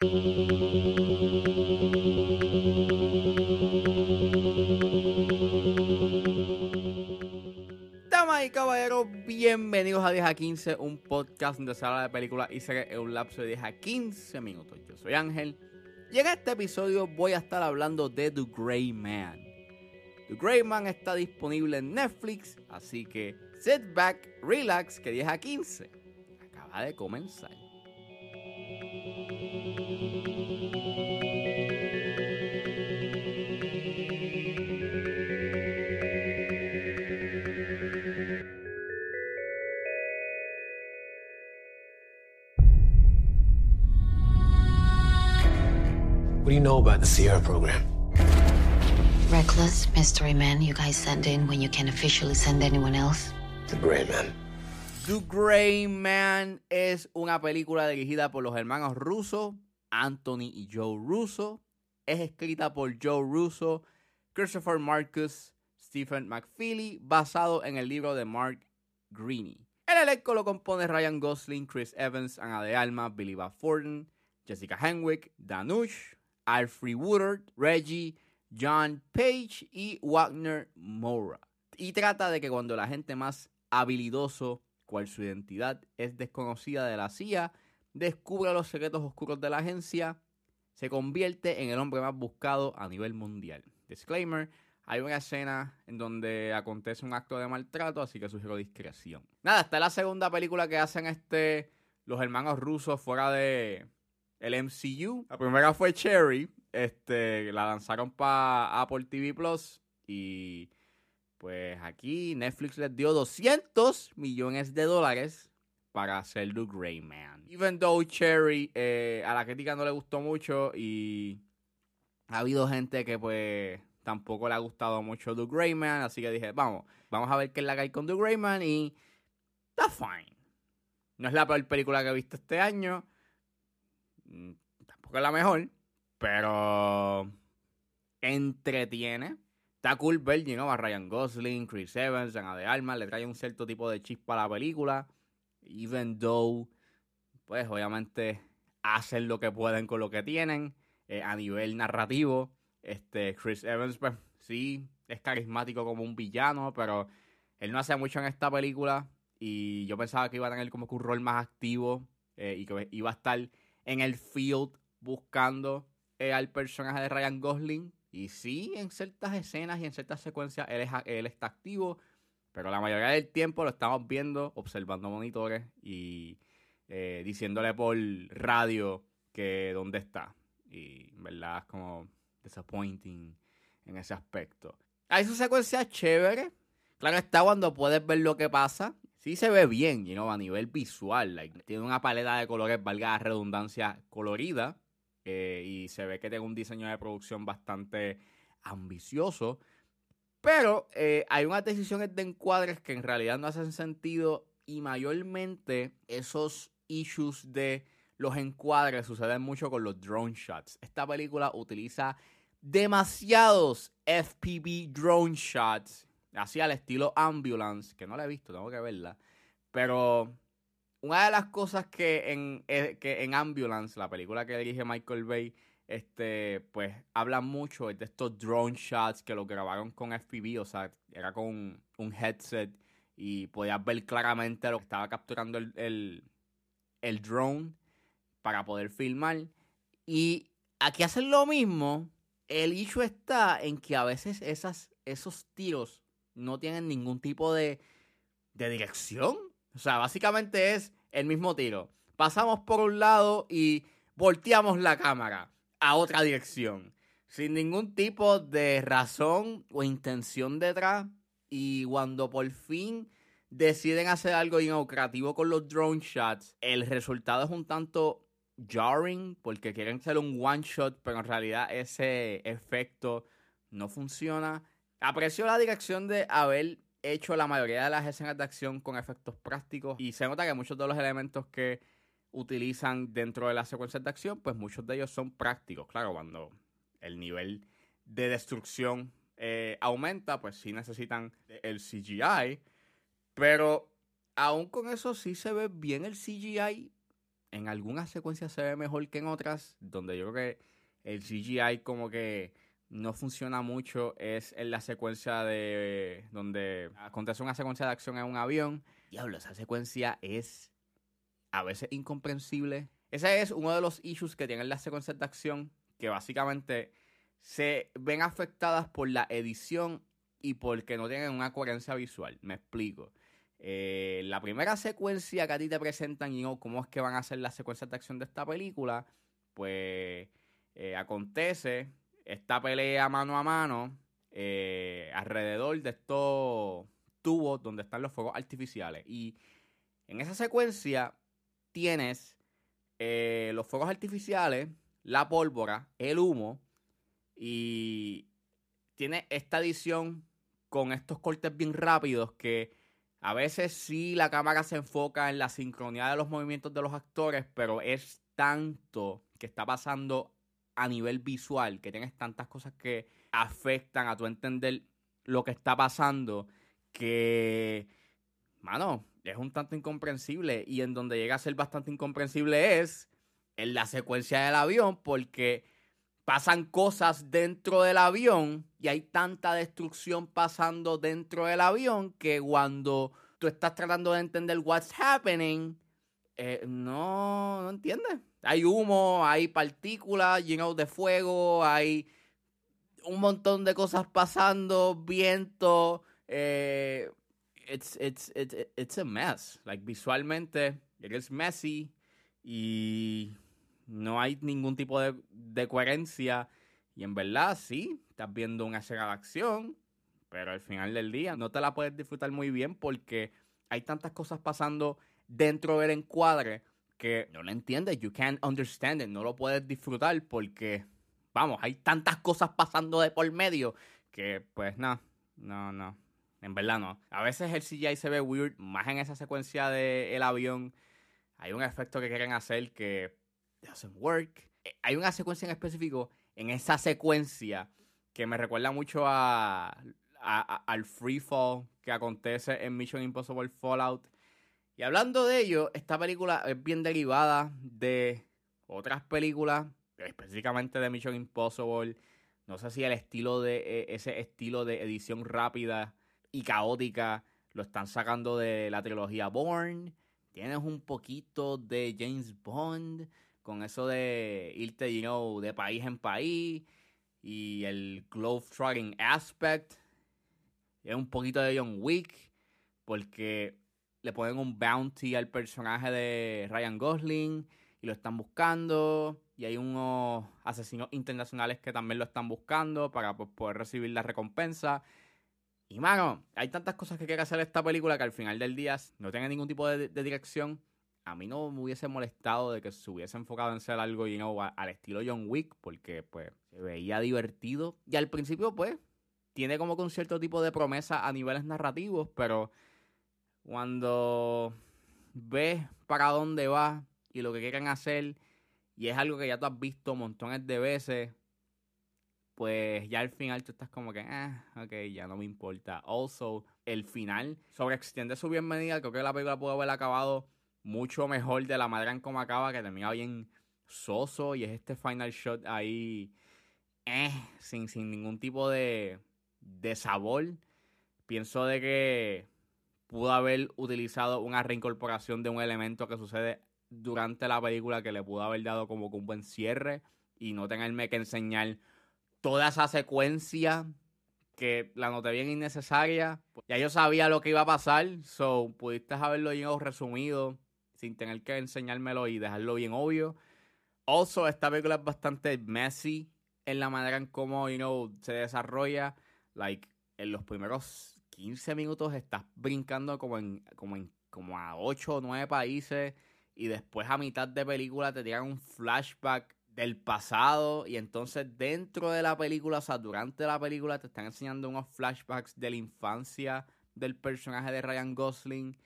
Damas y caballeros, bienvenidos a 10 a 15, un podcast donde se habla de películas y series en un lapso de 10 a 15 minutos. Yo soy Ángel y en este episodio voy a estar hablando de The Grey Man. The Grey Man está disponible en Netflix, así que sit back, relax, que 10 a 15 acaba de comenzar. What do you know about the Sierra program? Reckless mystery men you guys send in when you can officially send anyone else. The Gray Man. The Grey Man es una película dirigida por los hermanos Russo, Anthony y Joe Russo. Es escrita por Joe Russo, Christopher Marcus, Stephen McFeely, basado en el libro de Mark Greene. El elenco lo compone Ryan Gosling, Chris Evans, Ana de Alma, Billy Bob Thornton, Jessica Henwick, Danush, Alfred Woodard, Reggie, John Page y Wagner Moura. Y trata de que cuando la gente más habilidoso, cual su identidad es desconocida de la CIA, descubre los secretos oscuros de la agencia, se convierte en el hombre más buscado a nivel mundial. Disclaimer, hay una escena en donde acontece un acto de maltrato, así que sugiero discreción. Nada, esta es la segunda película que hacen este los hermanos rusos fuera de el MCU. La primera fue Cherry, este, la lanzaron para Apple TV Plus y pues aquí Netflix les dio 200 millones de dólares para hacer The Grey Man. Even though Cherry eh, a la crítica no le gustó mucho y ha habido gente que pues tampoco le ha gustado mucho The Grey Man, así que dije, vamos, vamos a ver qué es la que hay con The Grey Man y está fine. No es la peor película que he visto este año, tampoco es la mejor, pero entretiene. Está cool ver, know, a Ryan Gosling, Chris Evans, Ana de Armas, le trae un cierto tipo de chispa a la película. Even though, pues obviamente hacen lo que pueden con lo que tienen eh, a nivel narrativo. Este, Chris Evans, pues sí, es carismático como un villano, pero él no hace mucho en esta película. Y yo pensaba que iba a tener como que un rol más activo eh, y que iba a estar en el field buscando eh, al personaje de Ryan Gosling. Y sí, en ciertas escenas y en ciertas secuencias él, es, él está activo, pero la mayoría del tiempo lo estamos viendo, observando monitores y eh, diciéndole por radio que dónde está. Y en verdad es como disappointing en ese aspecto. Hay su secuencia chévere. Claro está cuando puedes ver lo que pasa. Sí se ve bien, you know, a nivel visual. Tiene una paleta de colores, valga la redundancia, colorida. Eh, y se ve que tiene un diseño de producción bastante ambicioso. Pero eh, hay unas decisiones de encuadres que en realidad no hacen sentido. Y mayormente esos issues de los encuadres suceden mucho con los drone shots. Esta película utiliza demasiados FPV drone shots. Así al estilo Ambulance, que no la he visto, tengo que verla. Pero una de las cosas que en, eh, que en Ambulance, la película que dirige Michael Bay, este, pues habla mucho de estos drone shots que lo grabaron con FPV, o sea, era con un headset y podías ver claramente lo que estaba capturando el, el, drone para poder filmar. Y aquí hacen lo mismo. El issue está en que a veces esas, esos tiros no tienen ningún tipo de, de dirección. O sea, básicamente es el mismo tiro. Pasamos por un lado y volteamos la cámara a otra dirección. Sin ningún tipo de razón o intención detrás. Y cuando por fin deciden hacer algo creativo con los drone shots, el resultado es un tanto jarring porque quieren hacer un one shot, pero en realidad ese efecto no funciona. Aprecio la dirección de haber hecho la mayoría de las escenas de acción con efectos prácticos y se nota que muchos de los elementos que utilizan dentro de las secuencias de acción, pues muchos de ellos son prácticos. Claro, cuando el nivel de destrucción eh, aumenta, pues sí necesitan el CGI, pero aún con eso sí se ve bien el CGI en algunas secuencias se ve mejor que en otras, donde yo creo que el CGI como que no funciona mucho es en la secuencia de donde acontece una secuencia de acción en un avión. Diablo, esa secuencia es a veces incomprensible. Ese es uno de los issues que tienen las secuencias de acción, que básicamente se ven afectadas por la edición y porque no tienen una coherencia visual. Me explico. Eh, la primera secuencia que a ti te presentan y cómo es que van a ser las secuencias de acción de esta película, pues eh, acontece esta pelea mano a mano eh, alrededor de estos tubos donde están los fuegos artificiales. Y en esa secuencia tienes los fuegos artificiales, la pólvora, el humo y tiene esta edición con estos cortes bien rápidos que a veces sí la cámara se enfoca en la sincronía de los movimientos de los actores, pero es tanto que está pasando a nivel visual, que tienes tantas cosas que afectan a tu entender lo que está pasando, que, mano, es un tanto incomprensible. Y en donde llega a ser bastante incomprensible es en la secuencia del avión, porque pasan cosas dentro del avión y hay tanta destrucción pasando dentro del avión que cuando tú estás tratando de entender what's happening, eh, no, no entiendes. Hay humo, hay partículas llenas de fuego, hay un montón de cosas pasando, viento. Eh, it's, it's, it's, it's a mess. Like visualmente, is messy y no hay ningún tipo de, coherencia. Y en verdad, sí, estás viendo una escena de acción, pero al final del día no te la puedes disfrutar muy bien porque hay tantas cosas pasando dentro del encuadre que no lo entiendes, you can't understand it, no lo puedes disfrutar porque, vamos, hay tantas cosas pasando de por medio que, pues, no, no, no, en verdad no. A veces el CGI se ve weird, más en esa secuencia del avión. Hay un efecto que quieren hacer que doesn't work. Eh, hay una secuencia en específico en esa secuencia que me recuerda mucho a, al free fall que acontece en Mission Impossible Fallout. Y hablando de ello, esta película es bien derivada de otras películas, específicamente de Mission Impossible. No sé si el estilo de e, ese estilo de edición rápida y caótica lo están sacando de la trilogía Bourne. Tienes un poquito de James Bond con eso de irte, you know, de país en país y el glove trotting aspect. Es un poquito de John Wick porque le ponen un bounty al personaje de Ryan Gosling y lo están buscando y hay unos asesinos internacionales que también lo están buscando para pues, poder recibir la recompensa. Y mano, hay tantas cosas que quiere hacer esta película que al final del día no tiene ningún tipo de dirección a mí no me hubiese molestado de que se hubiese enfocado en ser algo, you know, al estilo John Wick, porque pues se veía divertido. Y al principio, pues, tiene como que un cierto tipo de promesa a niveles narrativos, pero cuando ves para dónde va y lo que quieren hacer, y es algo que ya tú has visto montones de veces, pues ya al final tú estás como que, ah, ok, ya no me importa. Also, el final sobre extiende su bienvenida, creo que la película pudo haber acabado mucho mejor de la manera en cómo acaba, que termina bien soso y es este final shot ahí eh, sin, sin ningún tipo de, de sabor. Pienso de que pudo haber utilizado una reincorporación de un elemento que sucede durante la película que le pudo haber dado como un buen cierre y no tenerme que enseñar toda esa secuencia que la noté bien innecesaria. Ya yo sabía lo que iba a pasar, so pudiste haberlo bien resumido sin tener que enseñármelo y dejarlo bien obvio. Also, esta película es bastante messy en la manera en cómo, you know, se desarrolla. Like, en los primeros 15 minutos estás brincando como en, como en, como a 8 o 9 países y después a mitad de película te tiran un flashback del pasado y entonces dentro de la película, o sea, durante la película te están enseñando unos flashbacks de la infancia del personaje de Ryan Gosling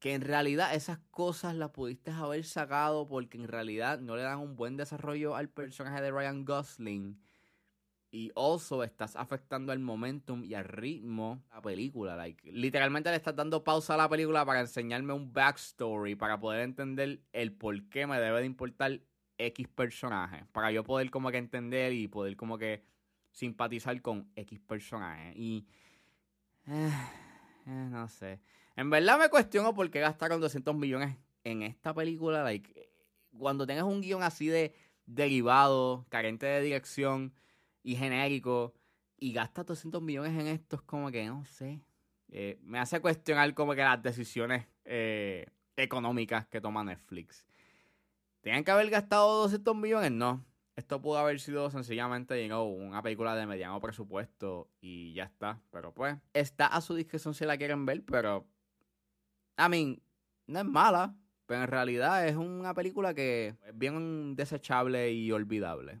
que en realidad esas cosas las pudiste haber sacado porque en realidad no le dan un buen desarrollo al personaje de Ryan Gosling. Y also estás afectando el momentum y el ritmo de la película. Like, literalmente le estás dando pausa a la película para enseñarme un backstory, para poder entender el por qué me debe de importar X personaje. Para yo poder como que entender y poder como que simpatizar con X personaje. Y... eh, eh, no sé. En verdad me cuestiono por qué gastaron 200 millones en esta película. Like, cuando tengas un guion así de derivado, carente de dirección y genérico, y gastas 200 millones en esto, es como que no sé. Eh, me hace cuestionar como que las decisiones eh, económicas que toma Netflix. ¿Tenían que haber gastado 200 millones? No. Esto pudo haber sido sencillamente you una película de mediano presupuesto y ya está. Pero pues, está a su discreción si la quieren ver, pero. I mean, no es mala, pero en realidad es una película que es bien desechable y olvidable.